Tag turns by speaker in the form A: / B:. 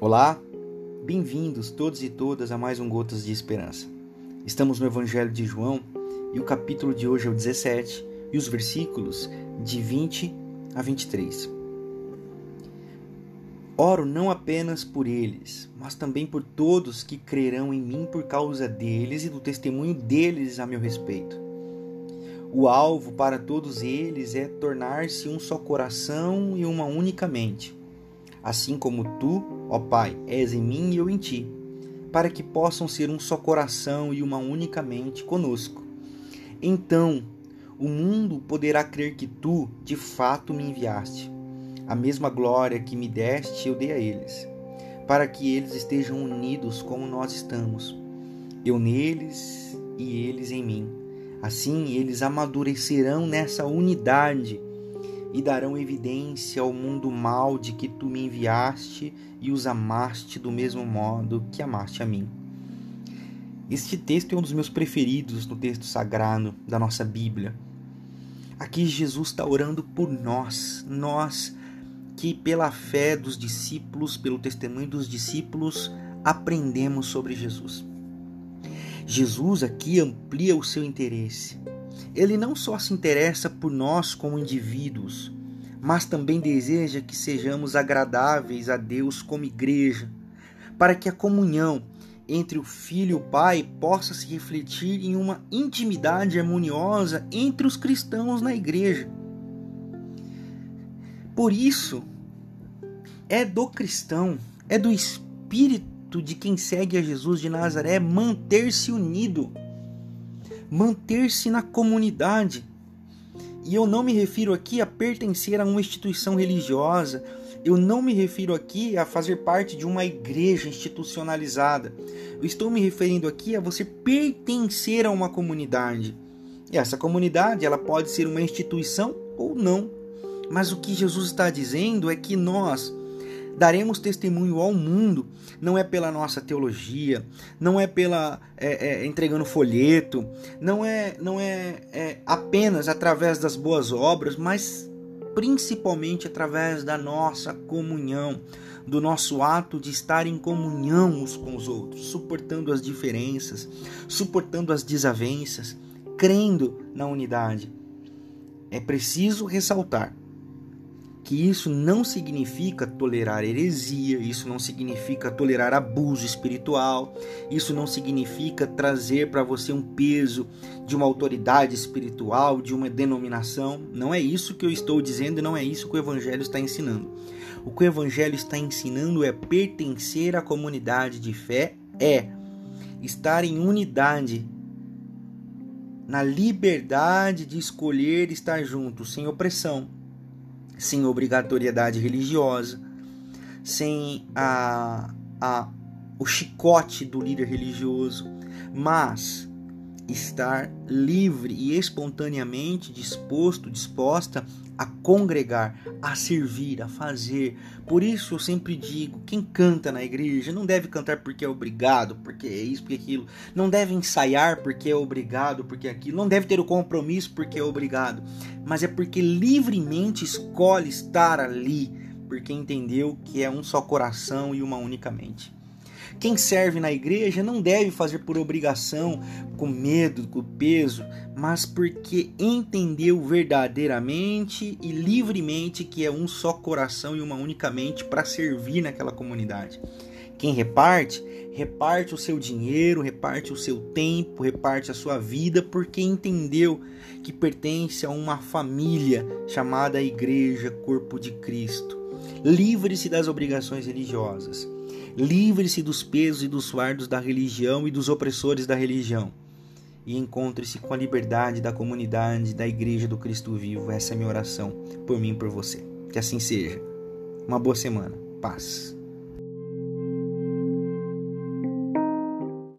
A: Olá, bem-vindos todos e todas a mais um Gotas de Esperança. Estamos no Evangelho de João e o capítulo de hoje é o 17 e os versículos de 20 a 23. Oro não apenas por eles, mas também por todos que crerão em mim por causa deles e do testemunho deles a meu respeito. O alvo para todos eles é tornar-se um só coração e uma única mente assim como tu, ó Pai, és em mim e eu em ti, para que possam ser um só coração e uma única mente conosco. Então, o mundo poderá crer que tu, de fato, me enviaste. A mesma glória que me deste, eu dei a eles, para que eles estejam unidos como nós estamos. Eu neles e eles em mim. Assim, eles amadurecerão nessa unidade e darão evidência ao mundo mal de que tu me enviaste e os amaste do mesmo modo que amaste a mim. Este texto é um dos meus preferidos no texto sagrado da nossa Bíblia. Aqui Jesus está orando por nós, nós que pela fé dos discípulos, pelo testemunho dos discípulos, aprendemos sobre Jesus. Jesus aqui amplia o seu interesse ele não só se interessa por nós como indivíduos, mas também deseja que sejamos agradáveis a Deus como igreja, para que a comunhão entre o Filho e o Pai possa se refletir em uma intimidade harmoniosa entre os cristãos na igreja. Por isso, é do cristão, é do espírito de quem segue a Jesus de Nazaré manter-se unido manter-se na comunidade. E eu não me refiro aqui a pertencer a uma instituição religiosa, eu não me refiro aqui a fazer parte de uma igreja institucionalizada. Eu estou me referindo aqui a você pertencer a uma comunidade. E essa comunidade, ela pode ser uma instituição ou não. Mas o que Jesus está dizendo é que nós daremos testemunho ao mundo, não é pela nossa teologia, não é pela é, é, entregando folheto, não é, não é, é apenas através das boas obras, mas principalmente através da nossa comunhão, do nosso ato de estar em comunhão uns com os outros, suportando as diferenças, suportando as desavenças, crendo na unidade. É preciso ressaltar que isso não significa tolerar heresia, isso não significa tolerar abuso espiritual, isso não significa trazer para você um peso de uma autoridade espiritual, de uma denominação. Não é isso que eu estou dizendo e não é isso que o Evangelho está ensinando. O que o Evangelho está ensinando é pertencer à comunidade de fé, é estar em unidade, na liberdade de escolher estar junto, sem opressão sem obrigatoriedade religiosa, sem a, a, o chicote do líder religioso, mas estar livre e espontaneamente disposto, disposta a congregar, a servir, a fazer. Por isso eu sempre digo, quem canta na igreja não deve cantar porque é obrigado, porque é isso, porque é aquilo. Não deve ensaiar porque é obrigado, porque é aquilo. Não deve ter o compromisso porque é obrigado, mas é porque livremente escolhe estar ali, porque entendeu que é um só coração e uma única mente. Quem serve na igreja não deve fazer por obrigação, com medo, com peso, mas porque entendeu verdadeiramente e livremente que é um só coração e uma única mente para servir naquela comunidade. Quem reparte, reparte o seu dinheiro, reparte o seu tempo, reparte a sua vida, porque entendeu que pertence a uma família chamada Igreja Corpo de Cristo. Livre-se das obrigações religiosas Livre-se dos pesos e dos fardos da religião e dos opressores da religião. E encontre-se com a liberdade da comunidade da Igreja do Cristo Vivo. Essa é a minha oração por mim e por você. Que assim seja. Uma boa semana. Paz.